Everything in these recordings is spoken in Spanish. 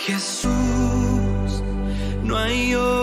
Jesús, no hay otro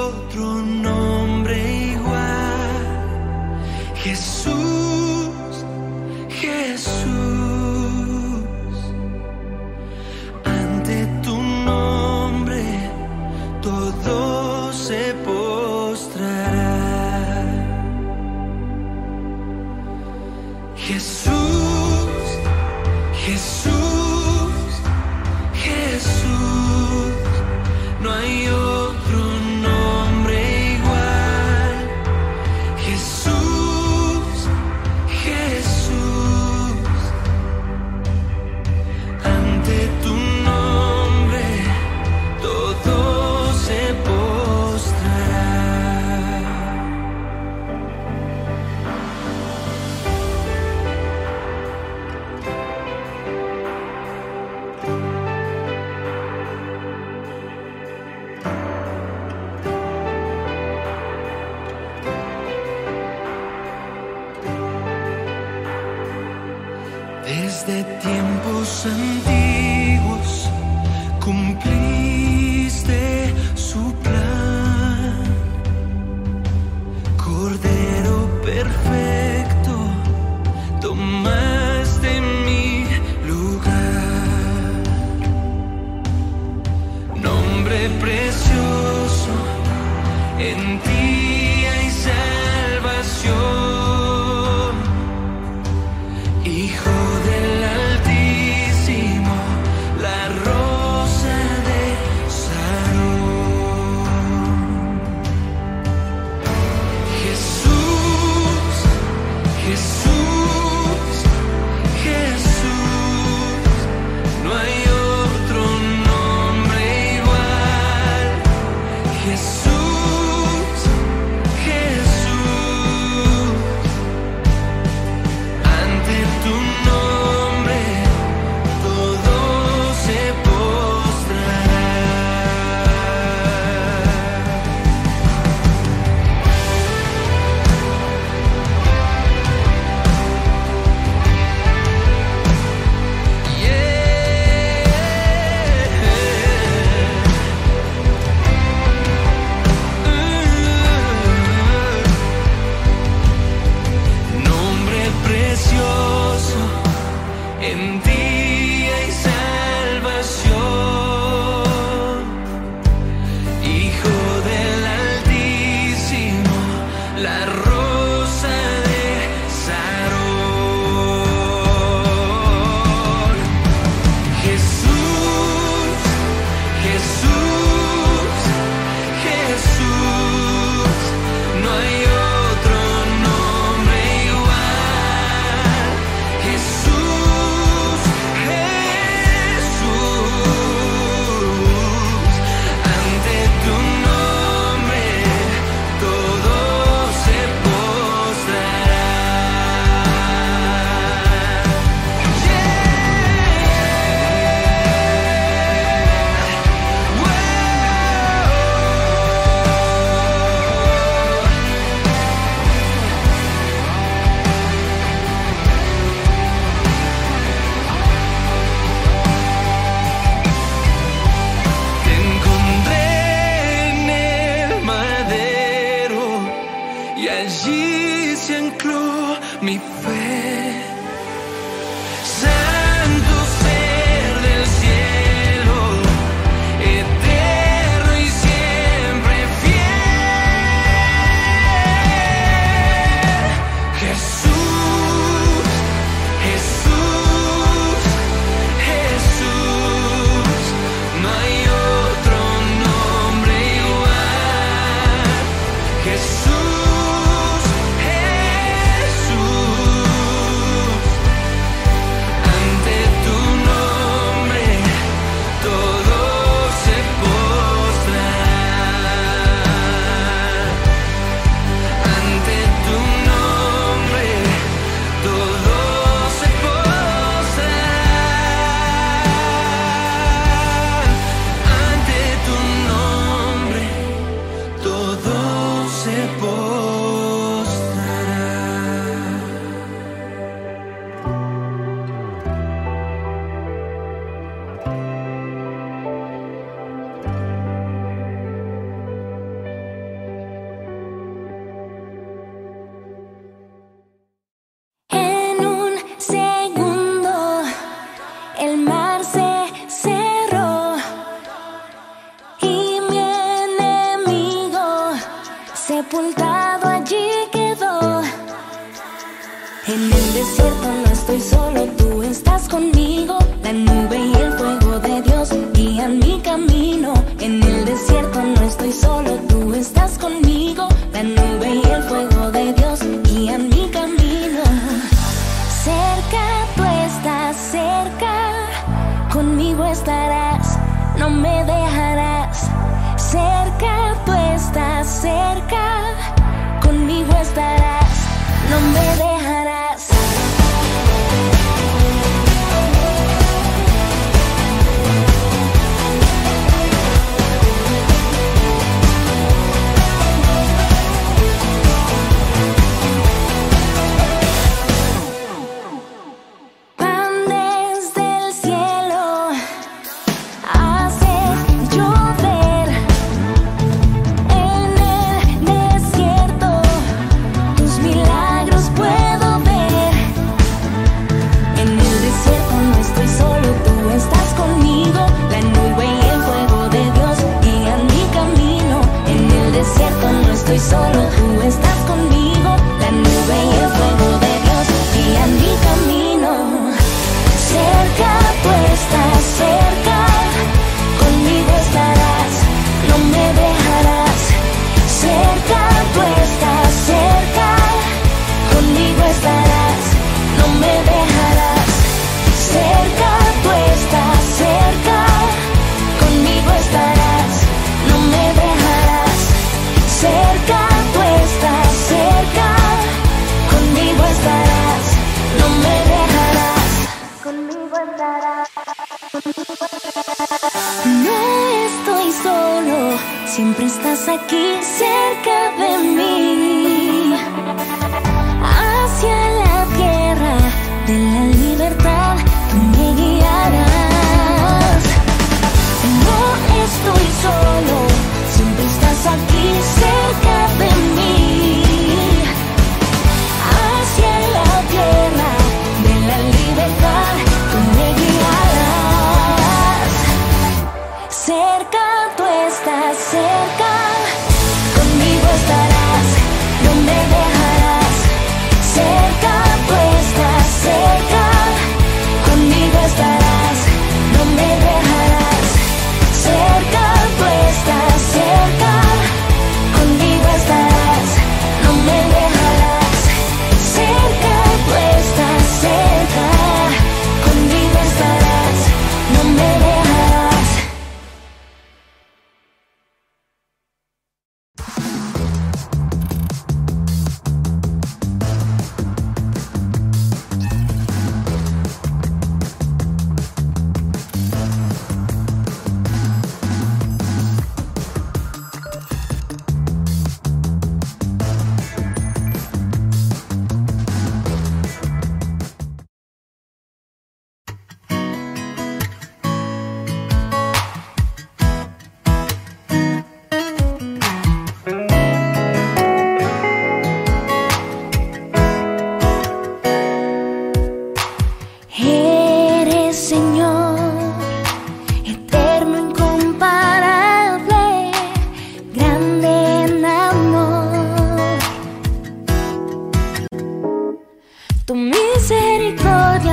Tu misericordia me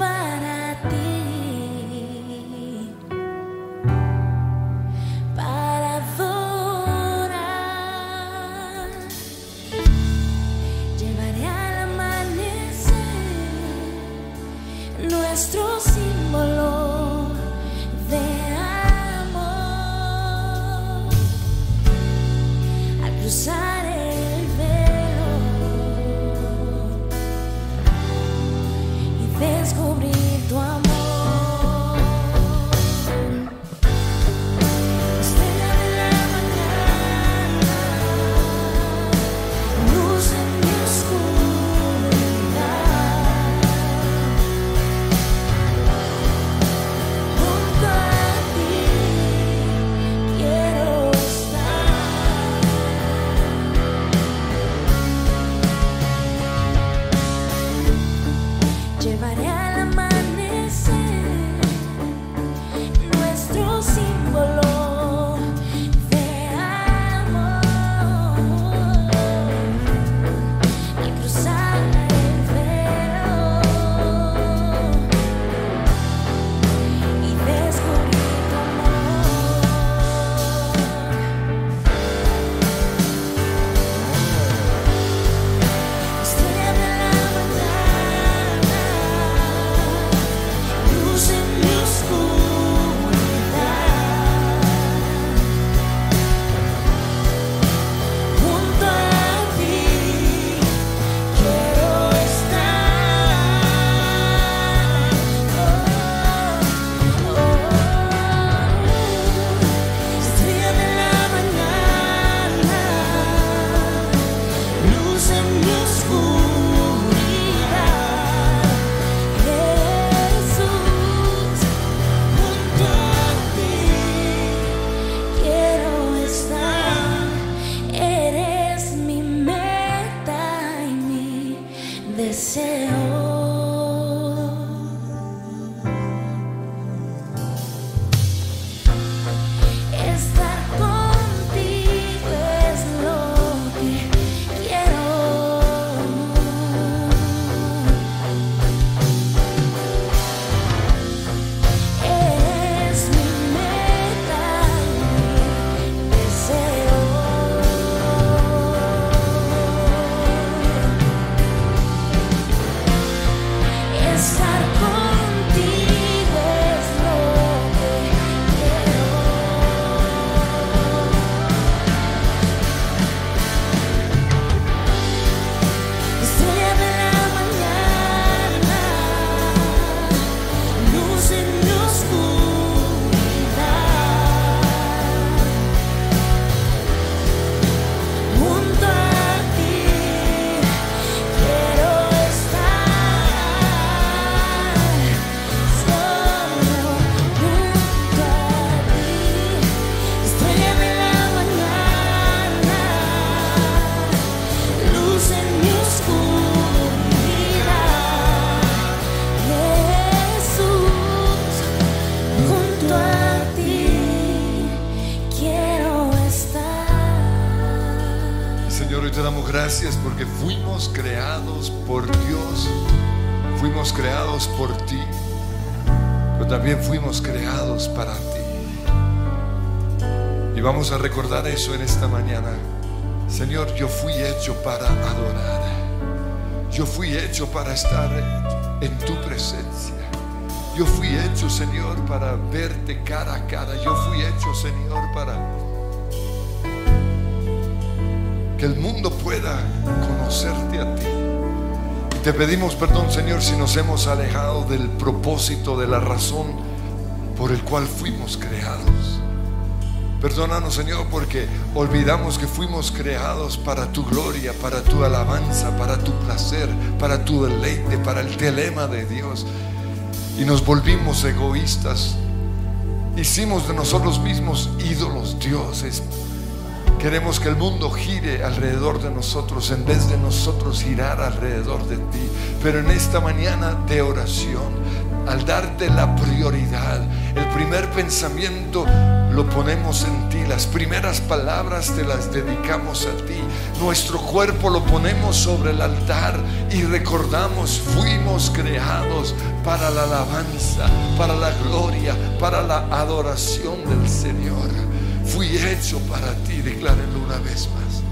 hecho gracias porque fuimos creados por Dios, fuimos creados por ti, pero también fuimos creados para ti. Y vamos a recordar eso en esta mañana. Señor, yo fui hecho para adorar. Yo fui hecho para estar en tu presencia. Yo fui hecho, Señor, para verte cara a cara. Yo fui hecho, Señor, para que el mundo pueda conocerte a ti. Y te pedimos perdón, Señor, si nos hemos alejado del propósito, de la razón por el cual fuimos creados. Perdónanos, Señor, porque olvidamos que fuimos creados para tu gloria, para tu alabanza, para tu placer, para tu deleite, para el telema de Dios. Y nos volvimos egoístas. Hicimos de nosotros mismos ídolos, dioses. Queremos que el mundo gire alrededor de nosotros en vez de nosotros girar alrededor de ti. Pero en esta mañana de oración, al darte la prioridad, el primer pensamiento lo ponemos en ti, las primeras palabras te las dedicamos a ti. Nuestro cuerpo lo ponemos sobre el altar y recordamos, fuimos creados para la alabanza, para la gloria, para la adoración del Señor. Fui hecho para ti, declárenlo una vez más.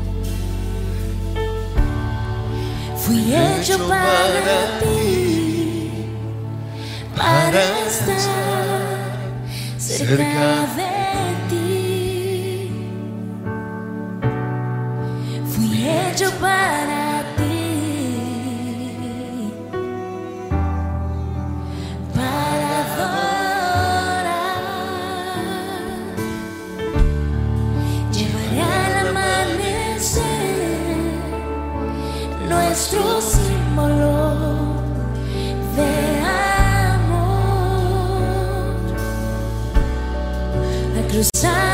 Fui hecho para ti, para estar cerca de ti. Fui hecho para ti, cruzar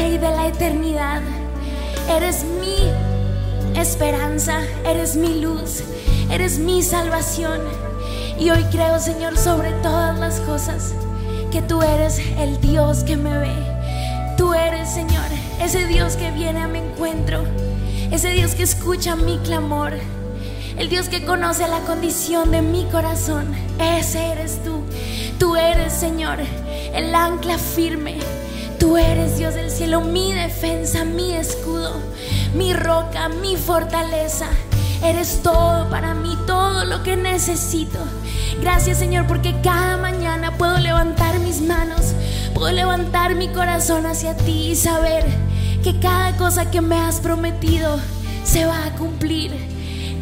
De la eternidad. Eres mi esperanza, eres mi luz, eres mi salvación. Y hoy creo, Señor, sobre todas las cosas, que tú eres el Dios que me ve. Tú eres, Señor, ese Dios que viene a mi encuentro, ese Dios que escucha mi clamor, el Dios que conoce la condición de mi corazón. Ese eres tú. Tú eres, Señor, el ancla firme. Tú eres, Dios del cielo, mi defensa, mi escudo, mi roca, mi fortaleza. Eres todo para mí, todo lo que necesito. Gracias Señor porque cada mañana puedo levantar mis manos, puedo levantar mi corazón hacia ti y saber que cada cosa que me has prometido se va a cumplir.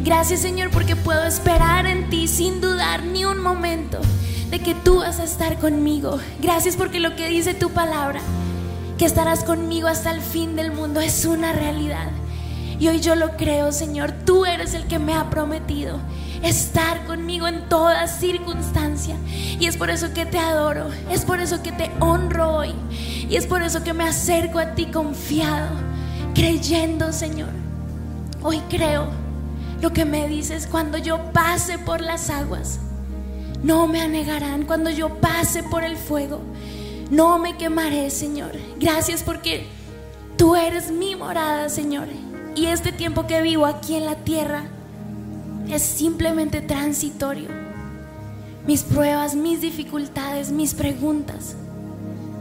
Gracias Señor porque puedo esperar en ti sin dudar ni un momento de que tú vas a estar conmigo. Gracias porque lo que dice tu palabra, que estarás conmigo hasta el fin del mundo, es una realidad. Y hoy yo lo creo, Señor, tú eres el que me ha prometido estar conmigo en toda circunstancia. Y es por eso que te adoro, es por eso que te honro hoy. Y es por eso que me acerco a ti confiado, creyendo, Señor. Hoy creo lo que me dices cuando yo pase por las aguas. No me anegarán cuando yo pase por el fuego. No me quemaré, Señor. Gracias porque tú eres mi morada, Señor. Y este tiempo que vivo aquí en la tierra es simplemente transitorio. Mis pruebas, mis dificultades, mis preguntas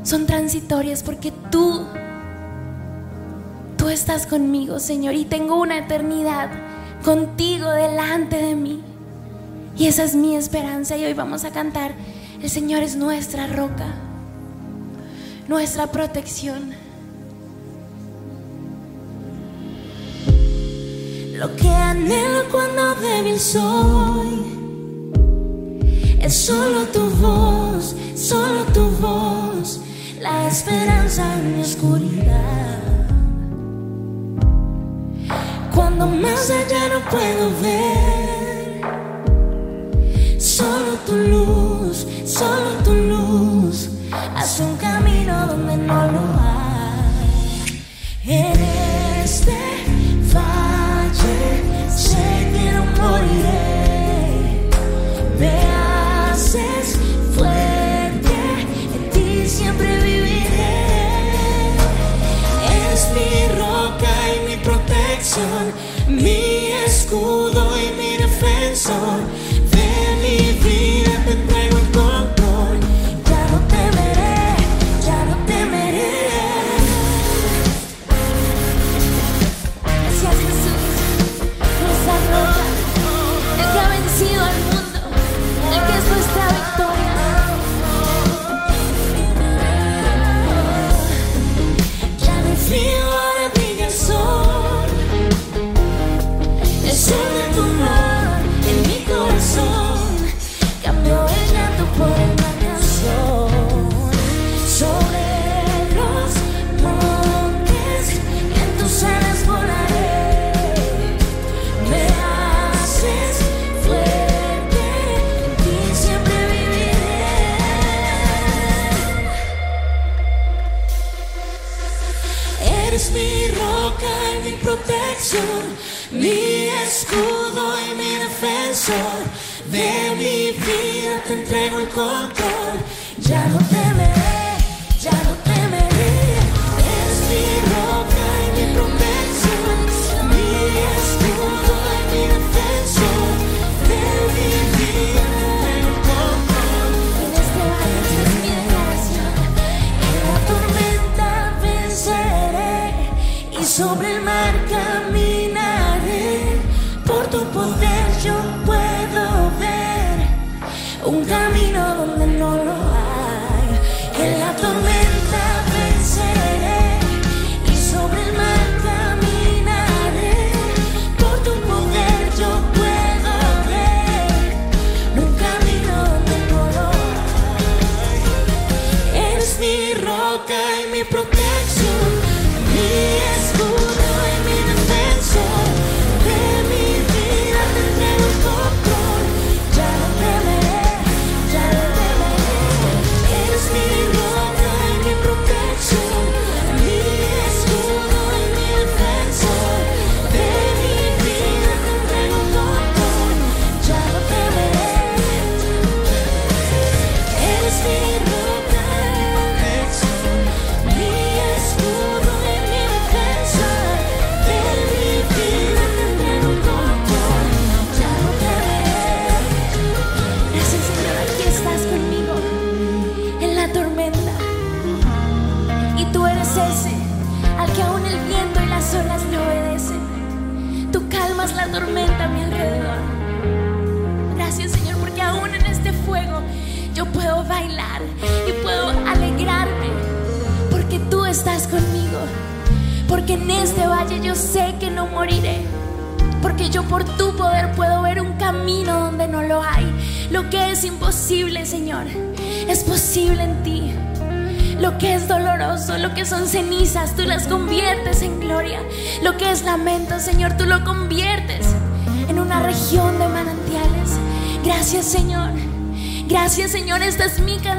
son transitorias porque tú, tú estás conmigo, Señor, y tengo una eternidad contigo delante de mí. Y esa es mi esperanza y hoy vamos a cantar, el Señor es nuestra roca nuestra protección. Lo que anhelo cuando débil soy es solo tu voz, solo tu voz, la esperanza en mi oscuridad. Cuando más allá no puedo ver, solo tu luz, solo tu luz llevas un camino donde no lo hay. En este valle sé que no moriré. Me haces fuerte, en ti siempre viviré. Es mi roca y mi protección, mi escudo. te entrego el control. Ya no temeré, ya no temeré. Es mi roca y mi promesa, mi escudo y mi defensa. De mi vida el control. En este valle es mi gracia, en la tormenta venceré y sobre el mar caminaré por tu poder. un camino donde no lo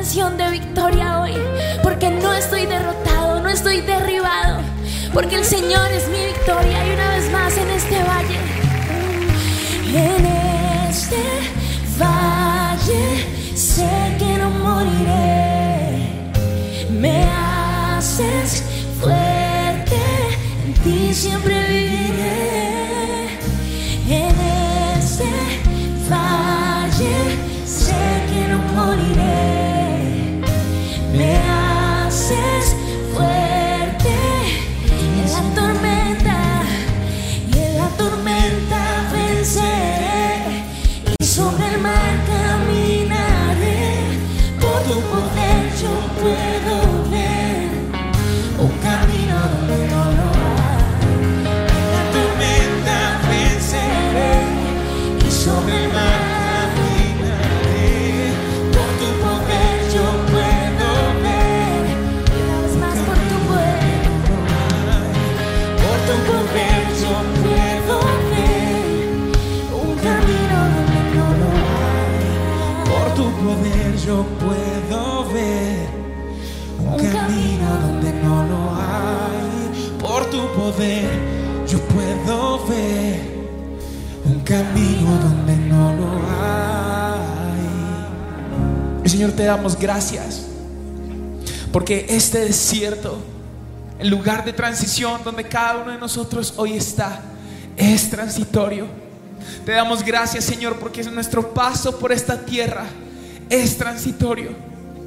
canción away. Yo puedo ver un camino donde no lo hay. Señor, te damos gracias porque este desierto, el lugar de transición donde cada uno de nosotros hoy está, es transitorio. Te damos gracias, Señor, porque nuestro paso por esta tierra es transitorio.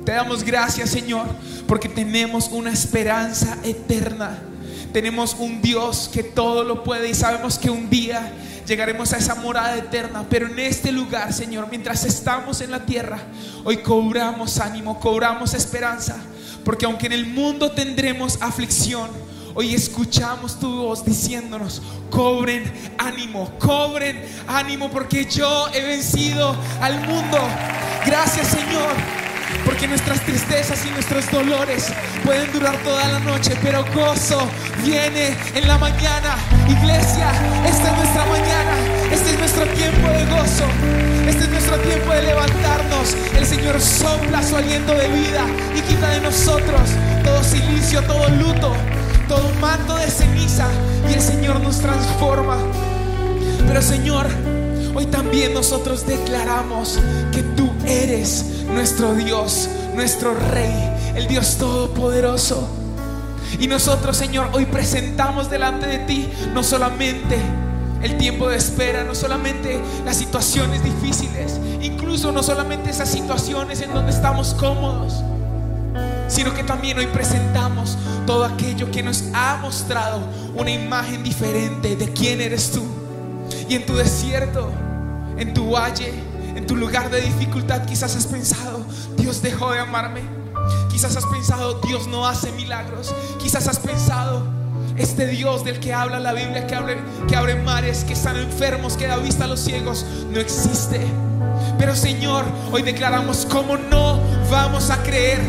Te damos gracias, Señor, porque tenemos una esperanza eterna. Tenemos un Dios que todo lo puede y sabemos que un día llegaremos a esa morada eterna. Pero en este lugar, Señor, mientras estamos en la tierra, hoy cobramos ánimo, cobramos esperanza. Porque aunque en el mundo tendremos aflicción, Hoy escuchamos tu voz diciéndonos, cobren ánimo, cobren ánimo porque yo he vencido al mundo. Gracias Señor. Porque nuestras tristezas y nuestros dolores pueden durar toda la noche, pero gozo viene en la mañana. Iglesia, esta es nuestra mañana, este es nuestro tiempo de gozo, este es nuestro tiempo de levantarnos. El Señor sopla su aliento de vida y quita de nosotros todo silicio, todo luto, todo manto de ceniza y el Señor nos transforma. Pero Señor, hoy también nosotros declaramos que tú eres nuestro Dios, nuestro Rey, el Dios Todopoderoso. Y nosotros, Señor, hoy presentamos delante de ti no solamente el tiempo de espera, no solamente las situaciones difíciles, incluso no solamente esas situaciones en donde estamos cómodos, sino que también hoy presentamos todo aquello que nos ha mostrado una imagen diferente de quién eres tú. Y en tu desierto, en tu valle, en tu lugar de dificultad, quizás has pensado, Dios dejó de amarme. Quizás has pensado, Dios no hace milagros. Quizás has pensado, este Dios del que habla la Biblia, que abre, mares, que están enfermos, que da vista a los ciegos, no existe. Pero Señor, hoy declaramos cómo no vamos a creer.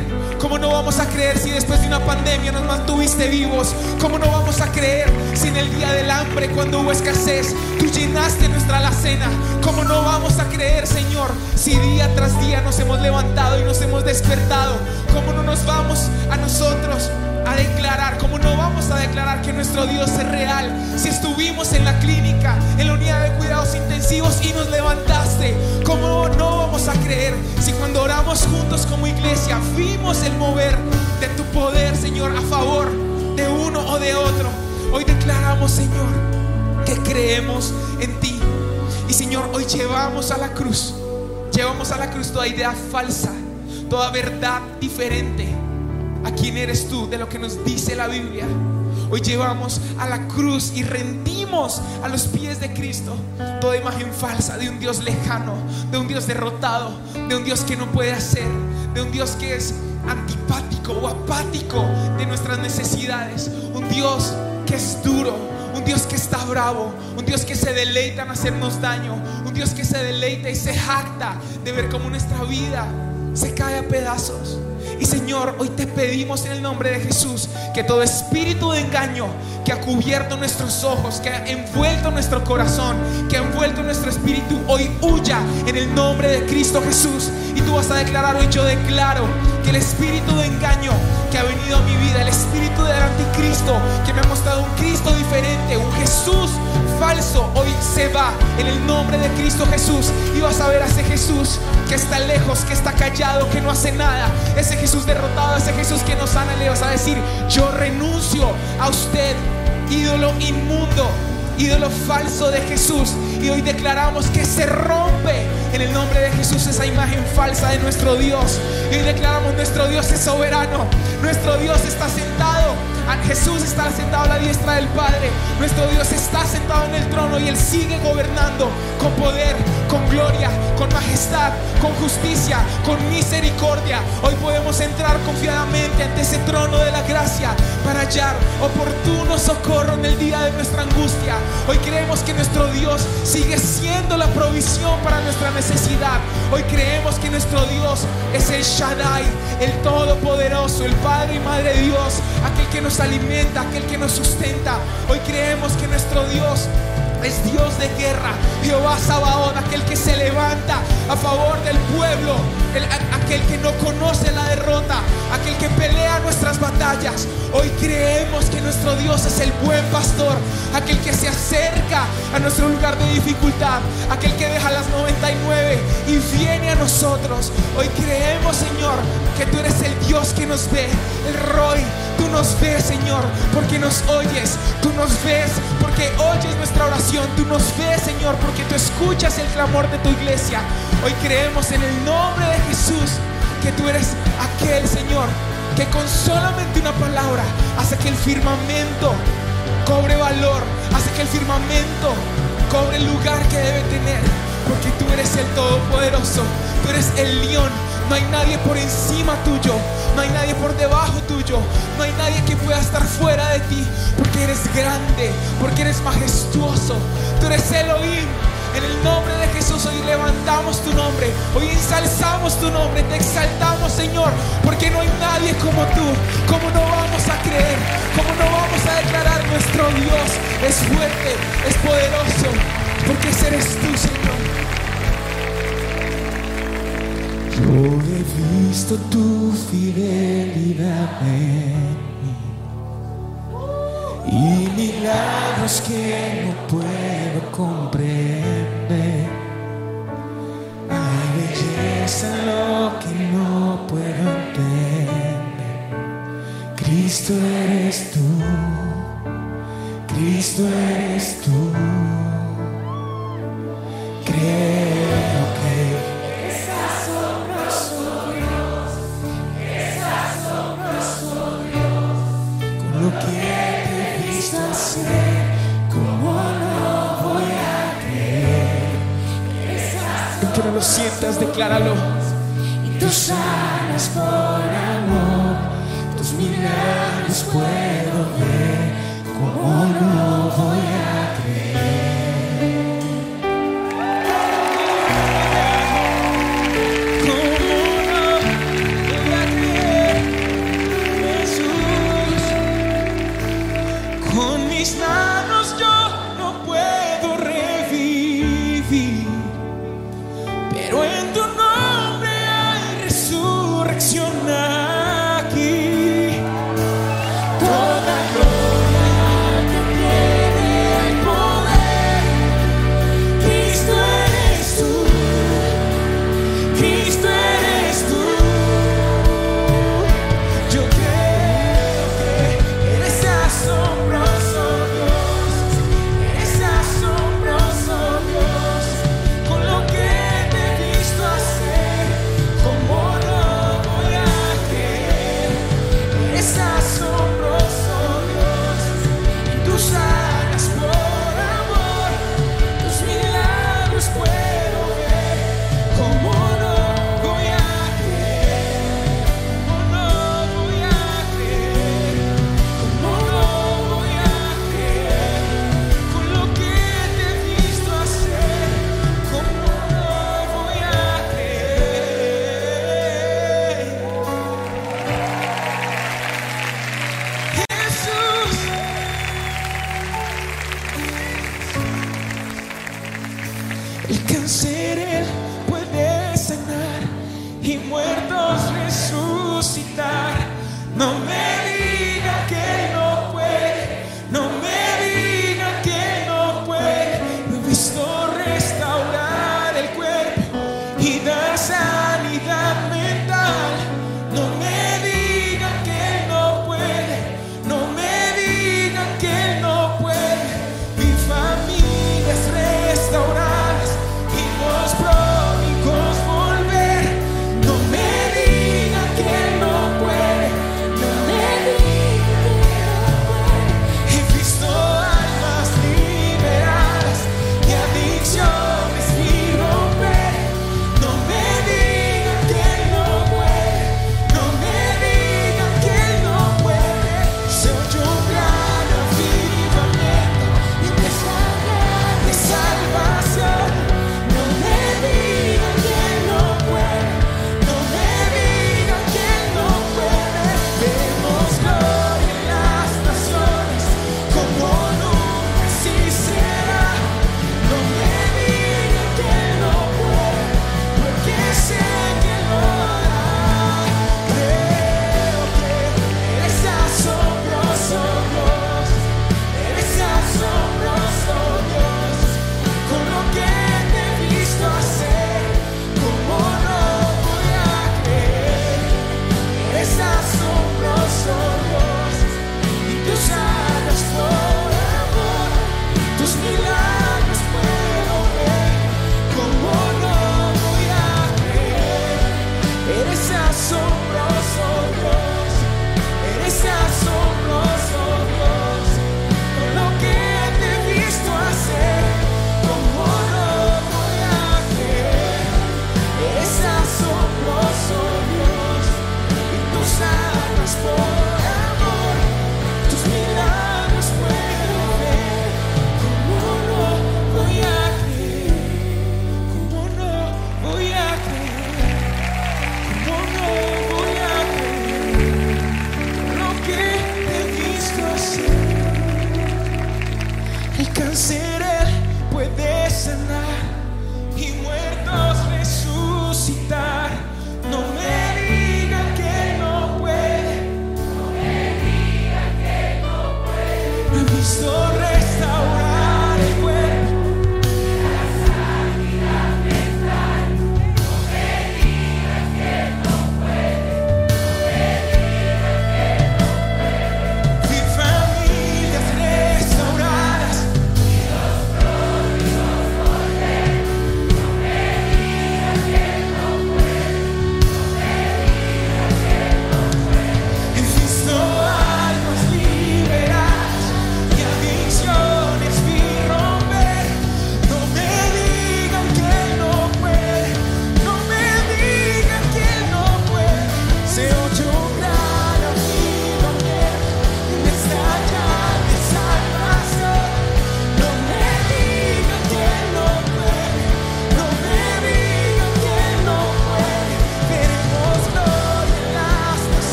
¿Cómo no vamos a creer si después de una pandemia nos mantuviste vivos? ¿Cómo no vamos a creer si en el día del hambre, cuando hubo escasez, tú llenaste nuestra alacena? ¿Cómo no vamos a creer, Señor, si día tras día nos hemos levantado y nos hemos despertado? ¿Cómo no nos vamos a nosotros a declarar, cómo no vamos a declarar que nuestro Dios es real. Si estuvimos en la clínica, en la unidad de cuidados intensivos y nos levantaste, cómo no vamos a creer si cuando oramos juntos como iglesia vimos el mover de tu poder, Señor, a favor de uno o de otro. Hoy declaramos, Señor, que creemos en ti. Y Señor, hoy llevamos a la cruz, llevamos a la cruz toda idea falsa, toda verdad diferente a quién eres tú, de lo que nos dice la Biblia. Hoy llevamos a la cruz y rendimos a los pies de Cristo. Toda imagen falsa de un Dios lejano, de un Dios derrotado, de un Dios que no puede hacer, de un Dios que es antipático o apático de nuestras necesidades, un Dios que es duro, un Dios que está bravo, un Dios que se deleita en hacernos daño, un Dios que se deleita y se jacta de ver cómo nuestra vida se cae a pedazos. Y Señor, hoy te pedimos en el nombre de Jesús que todo espíritu de engaño que ha cubierto nuestros ojos, que ha envuelto nuestro corazón, que ha envuelto nuestro espíritu, hoy huya en el nombre de Cristo Jesús. Y tú vas a declarar hoy, yo declaro que el espíritu de engaño que ha venido a mi vida, el espíritu del anticristo que me ha mostrado un Cristo diferente, un Jesús falso, hoy se va en el nombre de Cristo Jesús. Y vas a ver a ese Jesús que está lejos, que está callado, que no hace nada. Ese Jesús derrotado, ese Jesús que nos sana, le vas a decir, yo renuncio a usted, ídolo inmundo, ídolo falso de Jesús. Y hoy declaramos que se rompe en el nombre de Jesús esa imagen falsa de nuestro Dios. Y hoy declaramos nuestro Dios es soberano, nuestro Dios está sentado. Jesús está sentado a la diestra del Padre. Nuestro Dios está sentado en el trono y Él sigue gobernando con poder, con gloria, con majestad, con justicia, con misericordia. Hoy podemos entrar confiadamente ante ese trono de la gracia para hallar oportuno socorro en el día de nuestra angustia. Hoy creemos que nuestro Dios sigue siendo la provisión para nuestra necesidad. Hoy creemos que nuestro Dios es el Shaddai, el Todopoderoso, el Padre y Madre Dios, aquel que nos alimenta, aquel que nos sustenta. Hoy creemos que nuestro Dios es Dios de guerra, Jehová Sabaoth, aquel que se levanta a favor del pueblo, aquel que no conoce la derrota, aquel que pelea nuestras batallas. Hoy creemos que nuestro Dios es el buen pastor, aquel que se acerca a nuestro lugar de dificultad, aquel que deja las 99 y viene a nosotros. Hoy creemos, Señor, que tú eres el Dios que nos ve, el Roy. Nos ves, Señor, porque nos oyes. Tú nos ves porque oyes nuestra oración. Tú nos ves, Señor, porque tú escuchas el clamor de tu iglesia. Hoy creemos en el nombre de Jesús que tú eres aquel, Señor, que con solamente una palabra hace que el firmamento cobre valor, hace que el firmamento cobre el lugar que debe tener, porque tú eres el Todopoderoso, tú eres el león, no hay nadie por encima tuyo, no hay nadie por debajo tuyo, no hay nadie que pueda estar fuera de ti, porque eres grande, porque eres majestuoso, tú eres Elohim. En el nombre de Jesús hoy levantamos tu nombre, hoy ensalzamos tu nombre, te exaltamos Señor, porque no hay nadie como tú. ¿Cómo no vamos a creer? ¿Cómo no vamos a declarar nuestro Dios es fuerte, es poderoso? Porque ese eres tú Señor. Yo he visto tu fidelidad en mí y milagros que no puedo comprender. Hay belleza en lo que no puedo entender. Cristo eres tú, Cristo eres tú. Decláralo. Y tú sanas por amor, tus milagros puedo ver, como no voy a creer.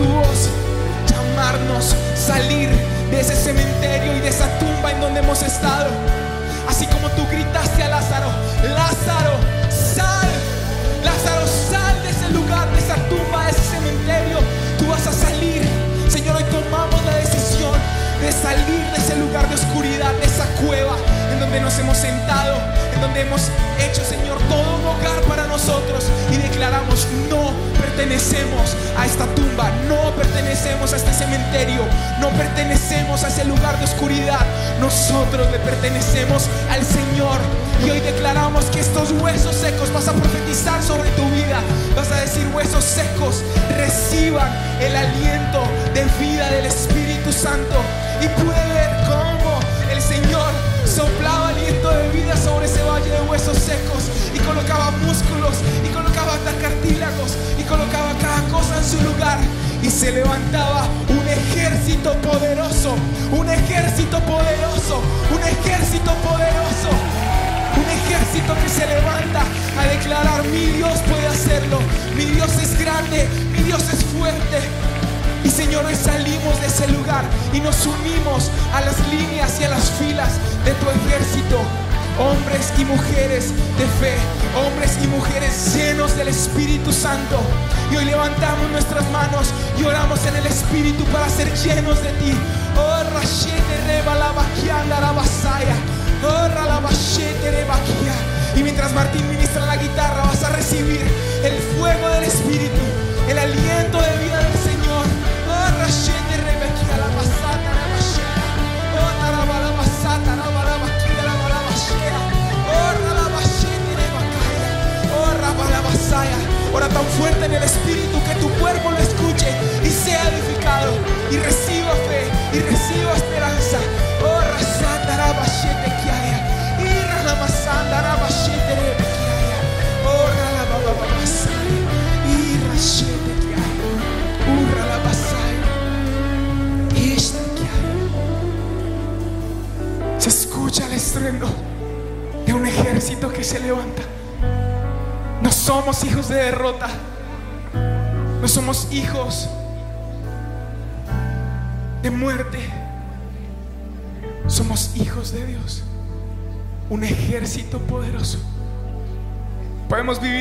Tu voz llamarnos, salir de ese cementerio y de esa tumba en donde hemos estado. Así como tú gritaste a Lázaro, Lázaro, sal, Lázaro, sal de ese lugar, de esa tumba, de ese cementerio. Tú vas a salir. Señor, hoy tomamos la decisión de salir de ese lugar de oscuridad, de esa cueva en donde nos hemos sentado, donde hemos hecho, Señor, todo un hogar para nosotros y declaramos, no pertenecemos a esta tumba, no pertenecemos a este cementerio, no pertenecemos a ese lugar de oscuridad, nosotros le pertenecemos al Señor. Y hoy declaramos que estos huesos secos vas a profetizar sobre tu vida, vas a decir huesos secos, reciban el aliento de vida del Espíritu Santo. Y pude ver vida sobre ese valle de huesos secos y colocaba músculos y colocaba hasta cartílagos y colocaba cada cosa en su lugar y se levantaba un ejército poderoso, un ejército poderoso, un ejército poderoso. Un ejército que se levanta a declarar mi Dios puede hacerlo, mi Dios es grande, mi Dios es fuerte. Y Señor, hoy salimos de ese lugar y nos unimos a las líneas y a las filas de tu ejército. Hombres y mujeres de fe, hombres y mujeres llenos del Espíritu Santo. Y hoy levantamos nuestras manos y oramos en el Espíritu para ser llenos de ti. Oh, reba la. Oh. Y mientras Martín ministra la guitarra, vas a recibir el fuego del Espíritu, el aliento de vida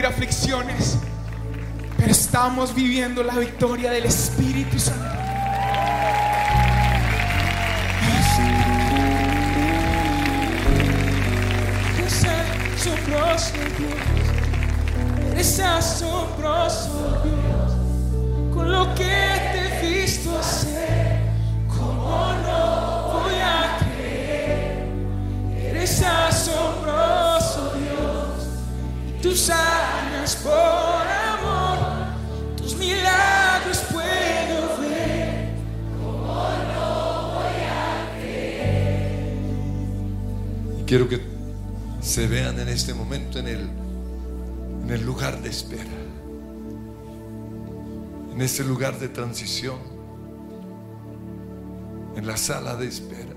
aflicciones, pero estamos viviendo la victoria del Espíritu Santo. Eres asombroso Dios, eres asombroso Dios, con lo que quiero que se vean en este momento en el, en el lugar de espera, en ese lugar de transición, en la sala de espera.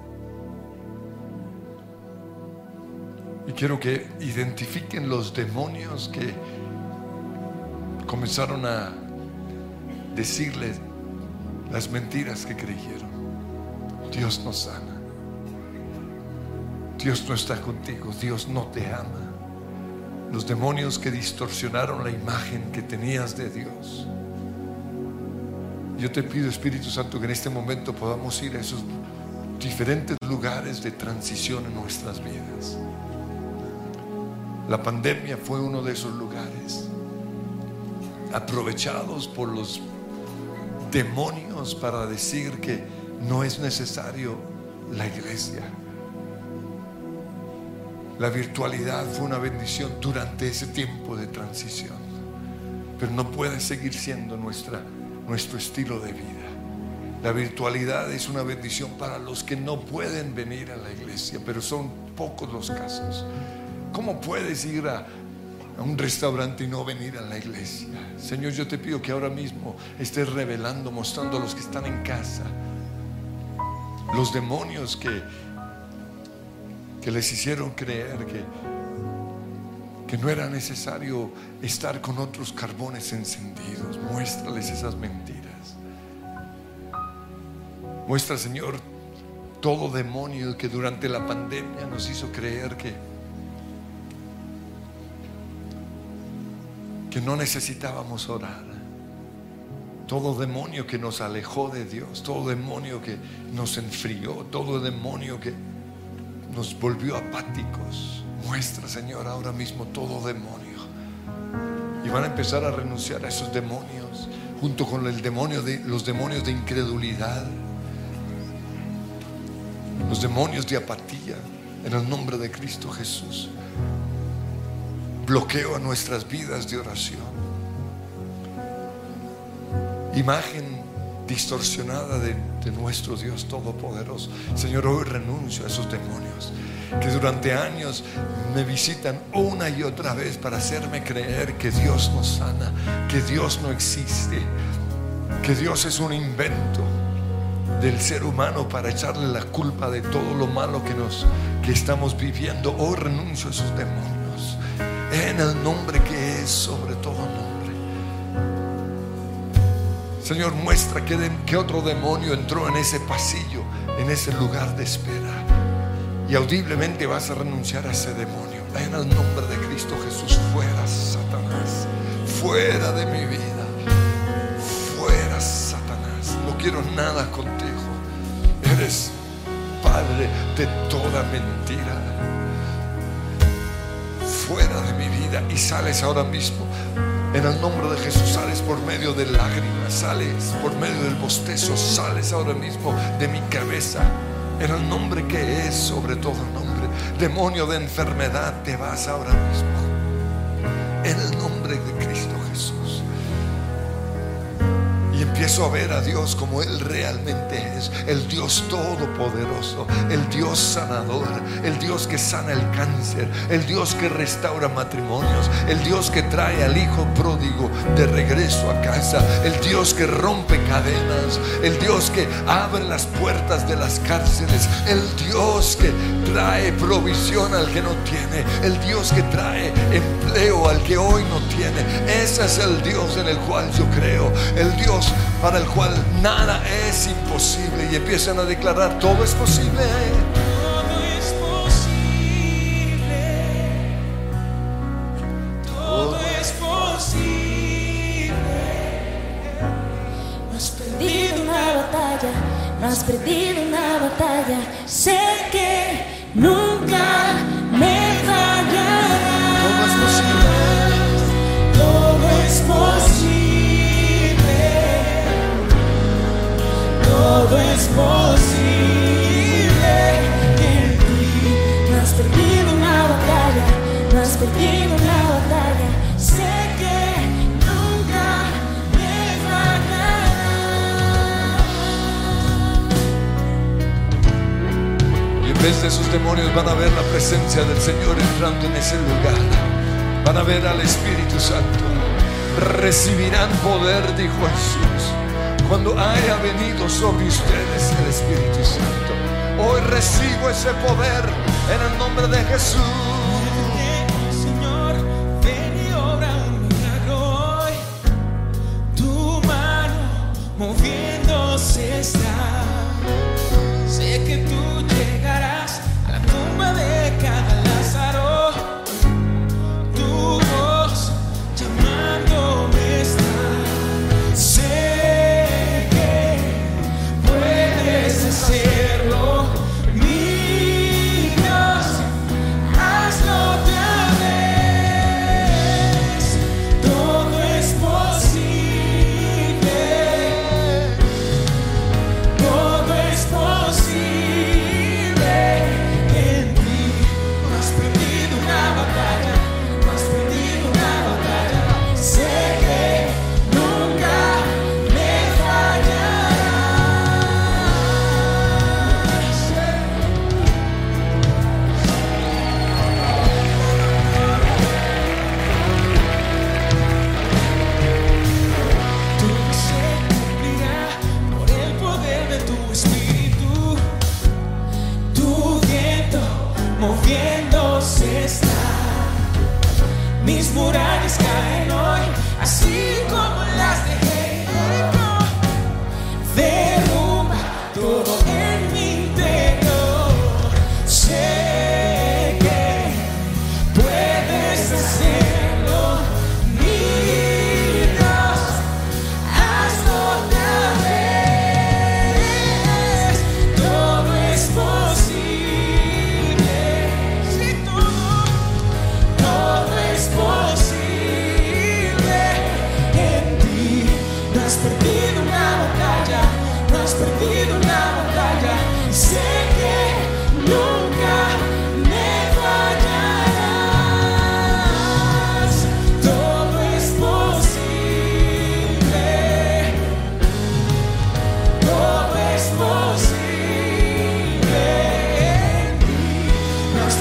Y quiero que identifiquen los demonios que comenzaron a decirles las mentiras que creyeron. Dios nos sana. Dios no está contigo, Dios no te ama. Los demonios que distorsionaron la imagen que tenías de Dios. Yo te pido, Espíritu Santo, que en este momento podamos ir a esos diferentes lugares de transición en nuestras vidas. La pandemia fue uno de esos lugares, aprovechados por los demonios para decir que no es necesario la iglesia. La virtualidad fue una bendición durante ese tiempo de transición, pero no puede seguir siendo nuestra, nuestro estilo de vida. La virtualidad es una bendición para los que no pueden venir a la iglesia, pero son pocos los casos. ¿Cómo puedes ir a, a un restaurante y no venir a la iglesia? Señor, yo te pido que ahora mismo estés revelando, mostrando a los que están en casa, los demonios que, que les hicieron creer que, que no era necesario estar con otros carbones encendidos. Muéstrales esas mentiras. Muestra, Señor, todo demonio que durante la pandemia nos hizo creer que, que no necesitábamos orar. Todo demonio que nos alejó de Dios, todo demonio que nos enfrió, todo demonio que nos volvió apáticos. Muestra, Señor, ahora mismo todo demonio. Y van a empezar a renunciar a esos demonios, junto con el demonio de, los demonios de incredulidad, los demonios de apatía, en el nombre de Cristo Jesús. Bloqueo a nuestras vidas de oración. Imagen distorsionada de, nuestro Dios Todopoderoso. Señor, hoy renuncio a esos demonios que durante años me visitan una y otra vez para hacerme creer que Dios no sana, que Dios no existe, que Dios es un invento del ser humano para echarle la culpa de todo lo malo que nos que estamos viviendo. Hoy renuncio a esos demonios en el nombre que es sobre todo. Señor, muestra que, otro demonio entró en ese pasillo, en ese lugar de espera. Y audiblemente vas a renunciar a ese demonio. En el nombre de Cristo Jesús, fuera Satanás. Fuera de mi vida. Fuera Satanás. No quiero nada contigo. Eres Padre de toda mentira. Fuera de mi vida. Y sales ahora mismo. En el nombre de Jesús sales por medio de lágrimas, sales por medio del bostezo, sales ahora mismo de mi cabeza. En el nombre que es sobre todo nombre. Demonio de enfermedad, te vas ahora mismo. Empiezo a ver a Dios como Él realmente es. El Dios todopoderoso. El Dios sanador. El Dios que sana el cáncer. El Dios que restaura matrimonios. El Dios que trae al hijo pródigo de regreso a casa. El Dios que rompe cadenas. El Dios que abre las puertas de las cárceles. El Dios que trae provisión al que no tiene. El Dios que trae empleo al que hoy no tiene. Ese es el Dios en el cual yo creo. El Dios para el cual nada es imposible. Y empiezan a declarar, todo es posible. Todo es posible. Todo es posible. No has perdido una batalla, has perdido una batalla. Sé que nunca todo es posible en ti. No has perdido una batalla, no has perdido una batalla. Sé que nunca me fallará. Y en vez de sus demonios van a ver la presencia del Señor entrando en ese lugar. Van a ver al Espíritu Santo. Recibirán poder, dijo Jesús cuando haya venido sobre ustedes el Espíritu Santo. Hoy recibo ese poder en el nombre de Jesús. Señor, ven y obra un milagro hoy. Tu mano moviéndose está. Sé que tú llegarás a la tumba de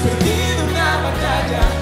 Perdido na batalha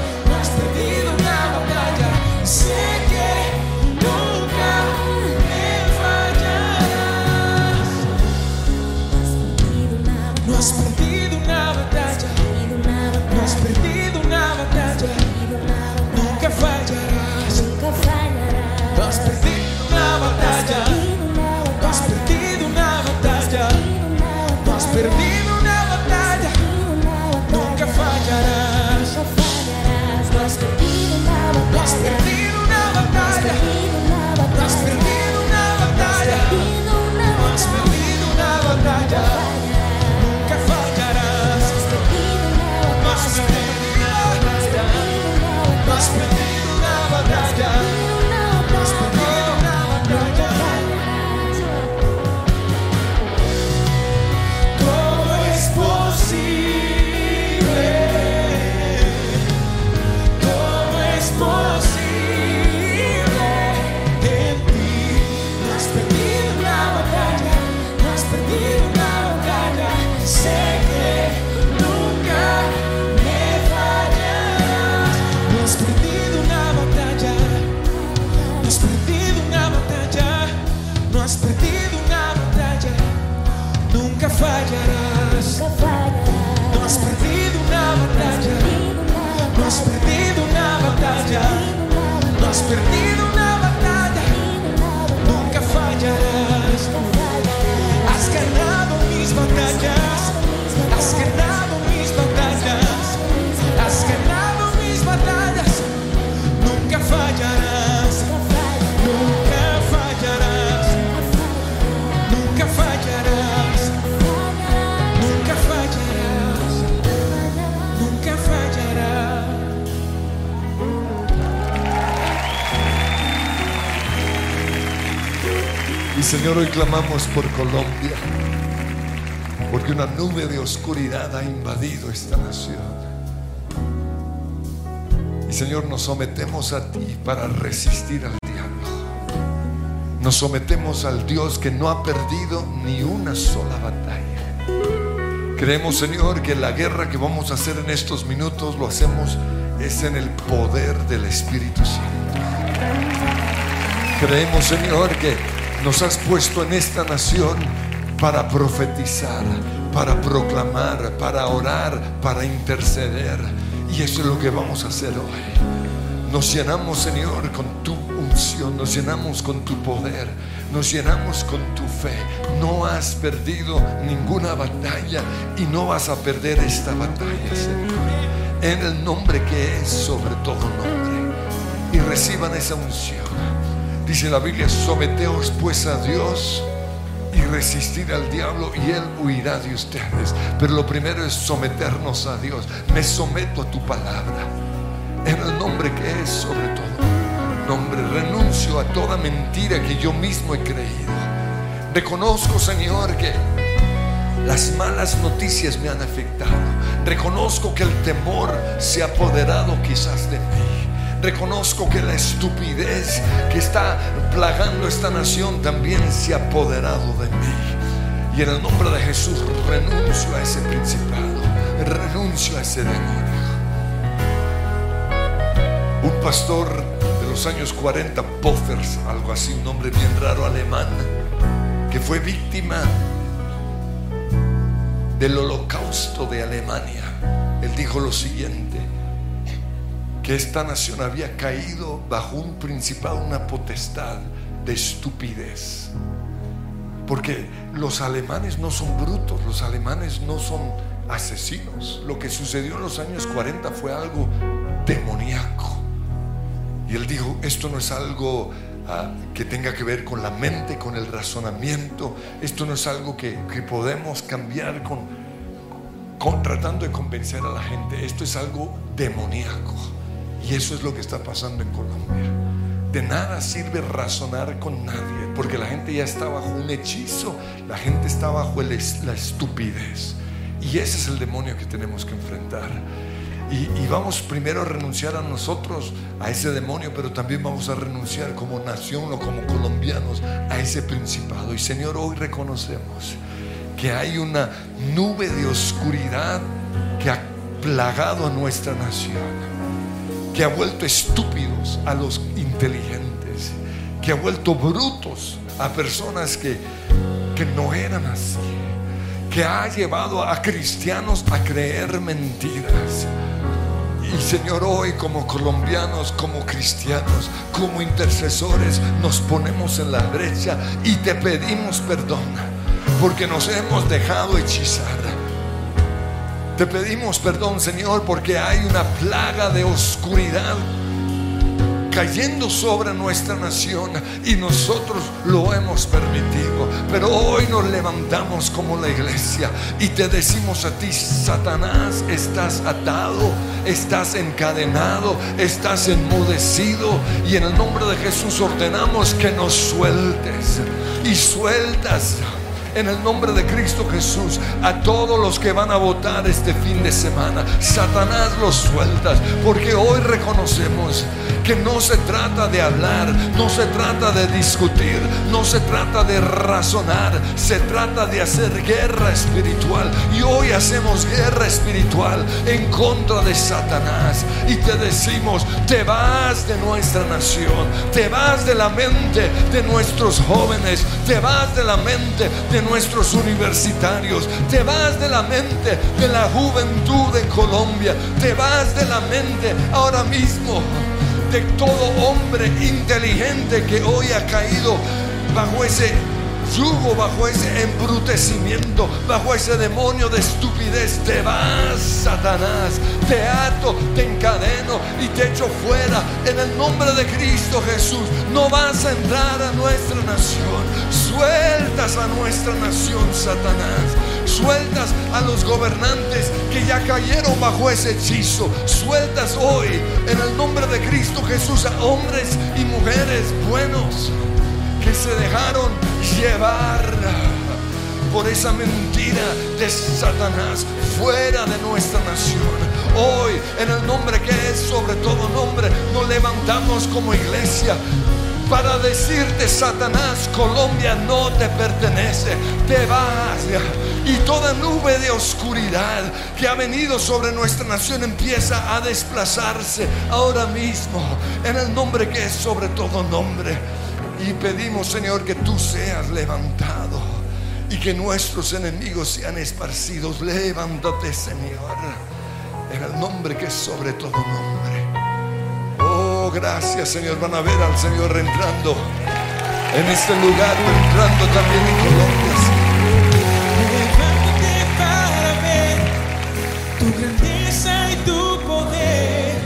Señor, hoy clamamos por Colombia, porque una nube de oscuridad ha invadido esta nación. Y Señor, nos sometemos a ti para resistir al diablo. Nos sometemos al Dios que no ha perdido ni una sola batalla. Creemos, Señor, que la guerra que vamos a hacer en estos minutos lo hacemos es en el poder del Espíritu Santo. Creemos, Señor, que nos has puesto en esta nación para profetizar, para proclamar, para orar, para interceder. Y eso es lo que vamos a hacer hoy. Nos llenamos, Señor, con tu unción, nos llenamos con tu poder, nos llenamos con tu fe. No has perdido ninguna batalla y no vas a perder esta batalla, Señor. En el nombre que es sobre todo nombre. Y reciban esa unción. Dice la Biblia, someteos pues a Dios y resistir al diablo y él huirá de ustedes. Pero lo primero es someternos a Dios. Me someto a tu palabra. En el nombre que es sobre todo nombre. Renuncio a toda mentira que yo mismo he creído. Reconozco, Señor, que las malas noticias me han afectado. Reconozco que el temor se ha apoderado quizás de mí. Reconozco que la estupidez que está plagando esta nación también se ha apoderado de mí. Y en el nombre de Jesús renuncio a ese principado, renuncio a ese demonio. Un pastor de los años 40, Poffers, algo así, un nombre bien raro alemán, que fue víctima del holocausto de Alemania. Él dijo lo siguiente, esta nación había caído bajo un principado, una potestad de estupidez. Porque los alemanes no son brutos, los alemanes no son asesinos. Lo que sucedió en los años 40 fue algo demoníaco. Y él dijo, esto no es algo ah, que tenga que ver con la mente, con el razonamiento. Esto no es algo que, podemos cambiar con, con tratando de convencer a la gente. Esto es algo demoníaco. Y eso es lo que está pasando en Colombia. De nada sirve razonar con nadie, porque la gente ya está bajo un hechizo, la gente está bajo la estupidez. Y ese es el demonio que tenemos que enfrentar. Y, y vamos primero a renunciar a nosotros, a ese demonio, pero también vamos a renunciar como nación o como colombianos a ese principado. Y Señor, hoy reconocemos que hay una nube de oscuridad que ha plagado a nuestra nación que ha vuelto estúpidos a los inteligentes, que ha vuelto brutos a personas que, que no eran así, que ha llevado a cristianos a creer mentiras. Y Señor, hoy como colombianos, como cristianos, como intercesores, nos ponemos en la brecha y te pedimos perdón porque nos hemos dejado hechizar. Te pedimos perdón, Señor, porque hay una plaga de oscuridad cayendo sobre nuestra nación y nosotros lo hemos permitido. Pero hoy nos levantamos como la iglesia y te decimos a ti, Satanás, estás atado, estás encadenado, estás enmudecido y en el nombre de Jesús ordenamos que nos sueltes y sueltas en el nombre de Cristo Jesús a todos los que van a votar este fin de semana. Satanás los sueltas porque hoy reconocemos que no se trata de hablar, no se trata de discutir, no se trata de razonar, se trata de hacer guerra espiritual. Y hoy hacemos guerra espiritual en contra de Satanás y te decimos, te vas de nuestra nación, te vas de la mente de nuestros jóvenes, te vas de la mente de nuestros universitarios, te vas de la mente de la juventud en Colombia, te vas de la mente ahora mismo de todo hombre inteligente que hoy ha caído bajo ese yugo, bajo ese embrutecimiento, bajo ese demonio de estupidez. Te vas, Satanás, te ato, te encadeno y te echo fuera en el nombre de Cristo Jesús. No vas a entrar a nuestra nación. Sueltas a nuestra nación, Satanás. Sueltas a los gobernantes que ya cayeron bajo ese hechizo. Sueltas hoy en el nombre de Cristo Jesús a hombres y mujeres buenos que se dejaron llevar por esa mentira de Satanás fuera de nuestra nación. Hoy, en el nombre que es sobre todo nombre, nos levantamos como iglesia para decirte, Satanás, Colombia no te pertenece, te vas. Y toda nube de oscuridad que ha venido sobre nuestra nación empieza a desplazarse ahora mismo, en el nombre que es sobre todo nombre. Y pedimos, Señor, que tú seas levantado y que nuestros enemigos sean esparcidos. Levántate, Señor, en el nombre que es sobre todo nombre. Gracias, Señor. Van a ver al Señor entrando en este lugar, entrando también en Colombia. Tu grandeza y tu poder.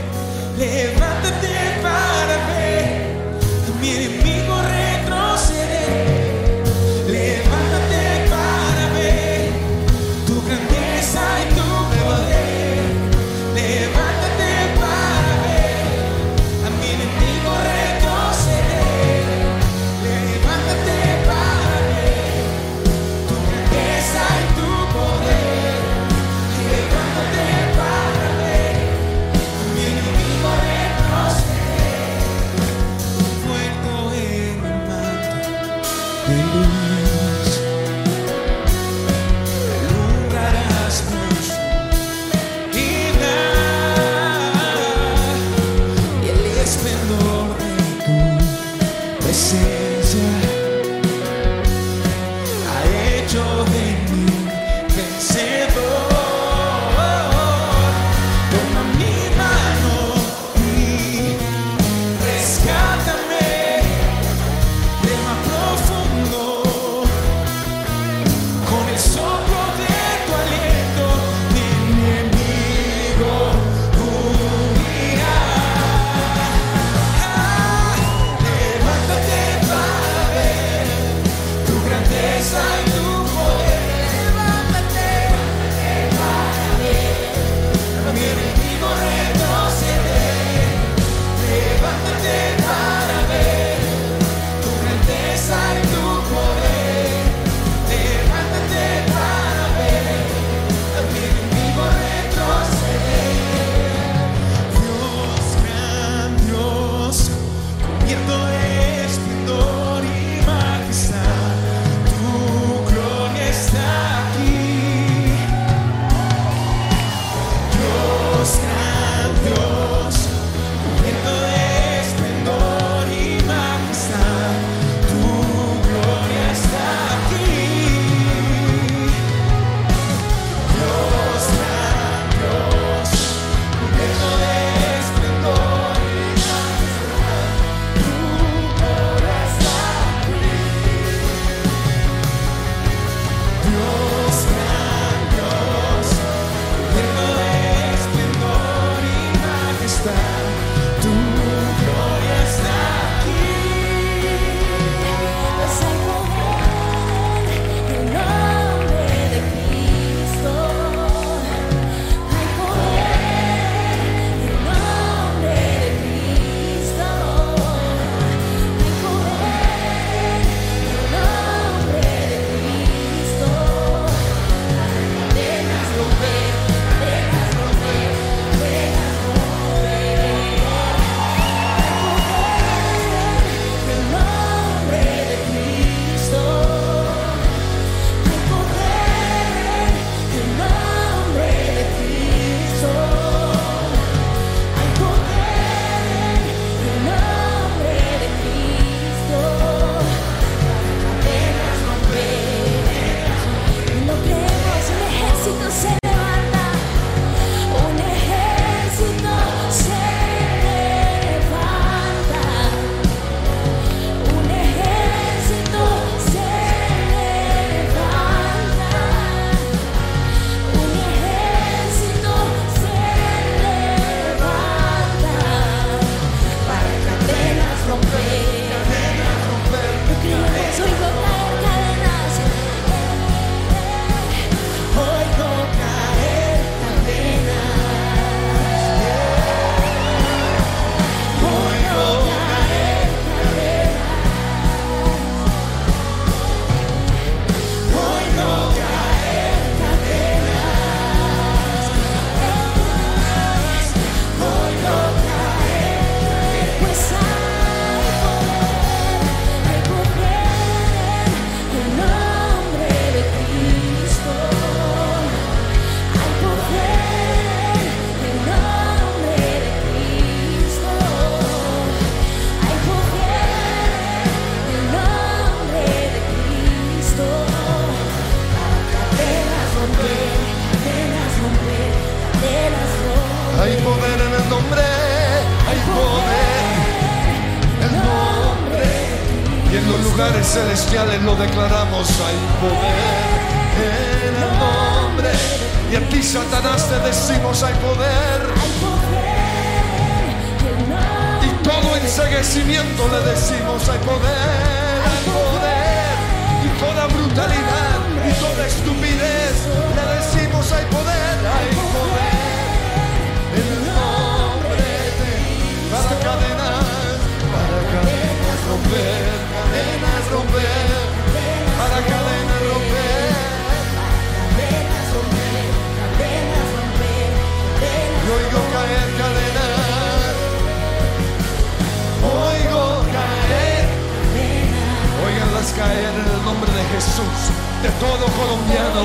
Colombiano.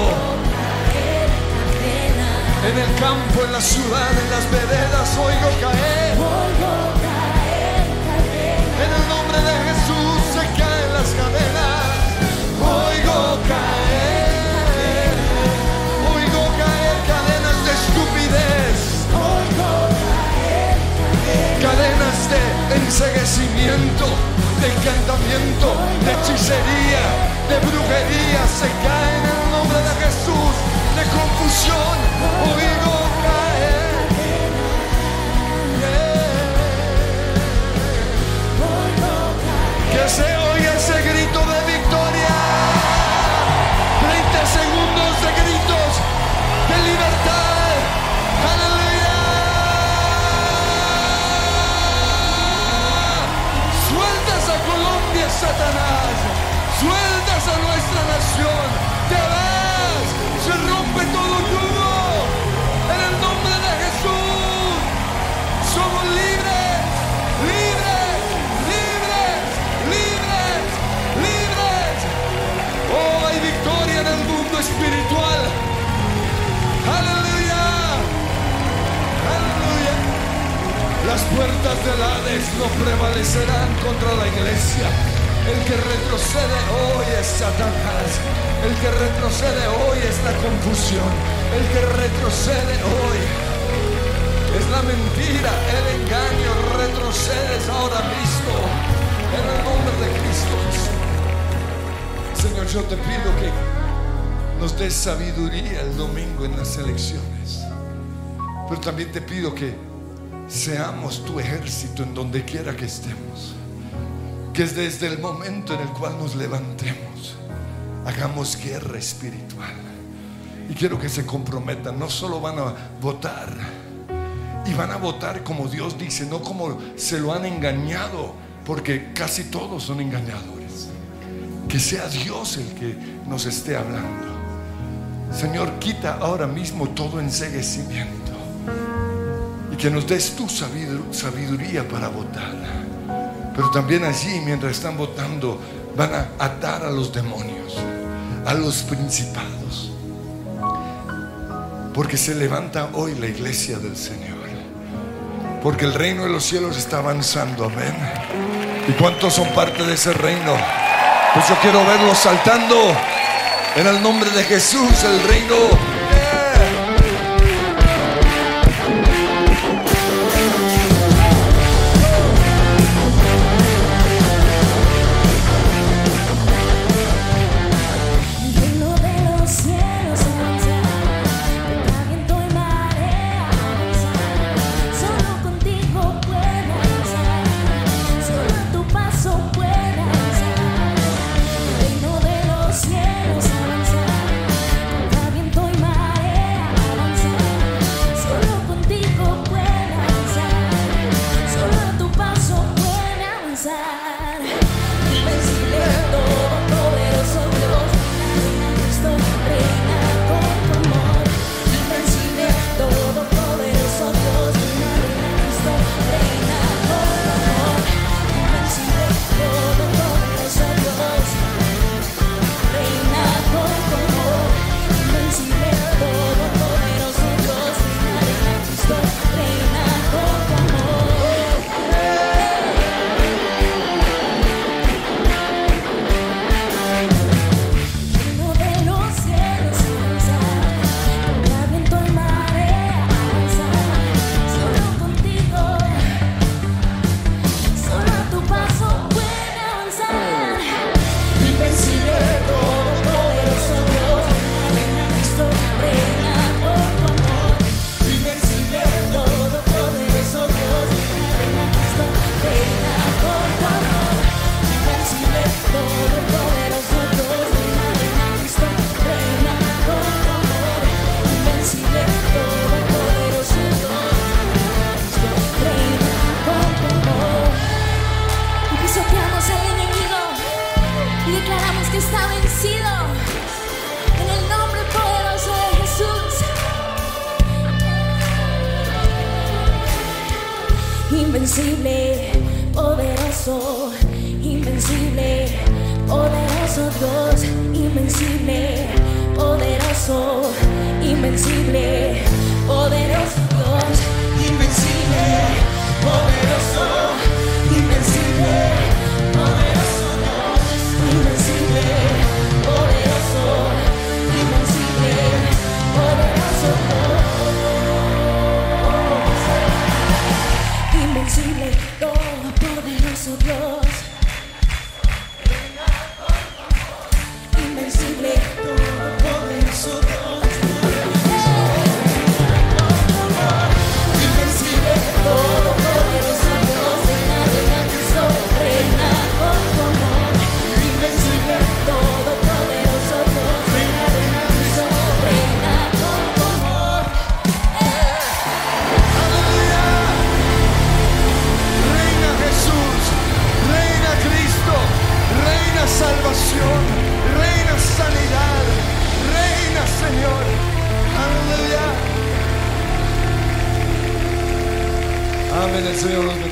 En el campo, en la ciudad, en las veredas, oigo caer. En el nombre de Jesús se caen las cadenas. Oigo caer. Oigo caer cadenas de estupidez. Cadenas de enseguecimiento, de encantamiento, de hechicería, de brujería se caen en el nombre de Jesús. De confusión, oigo caer. Que se oiga ese grito de victoria. 30 segundos de gritos de libertad. Aleluya. Sueltas a Colombia, Satanás. Nuestra nación. Te vas. Se rompe todo yugo. En el nombre de Jesús. Somos libres, libres, libres, libres, libres. Oh, hay victoria en el mundo espiritual. Aleluya, aleluya. Las puertas del Hades no prevalecerán contra la iglesia. El que retrocede hoy es Satanás. El que retrocede hoy es la confusión. El que retrocede hoy es la mentira, el engaño. Retrocedes ahora mismo en el nombre de Cristo. Señor, yo te pido que nos des sabiduría el domingo en las elecciones. Pero también te pido que seamos tu ejército en donde quiera que estemos. Que es desde el momento en el cual nos levantemos, hagamos guerra espiritual. Y quiero que se comprometan, no solo van a votar, y van a votar como Dios dice, no como se lo han engañado, porque casi todos son engañadores. Que sea Dios el que nos esté hablando. Señor, quita ahora mismo todo enseguecimiento y que nos des tu sabidu- sabiduría para votar. Pero también allí, mientras están votando, van a atar a los demonios, a los principados. Porque se levanta hoy la iglesia del Señor. Porque el reino de los cielos está avanzando, amén. ¿Y cuántos son parte de ese reino? Pues yo quiero verlos saltando en el nombre de Jesús, el reino. Poderoso, Aleluya.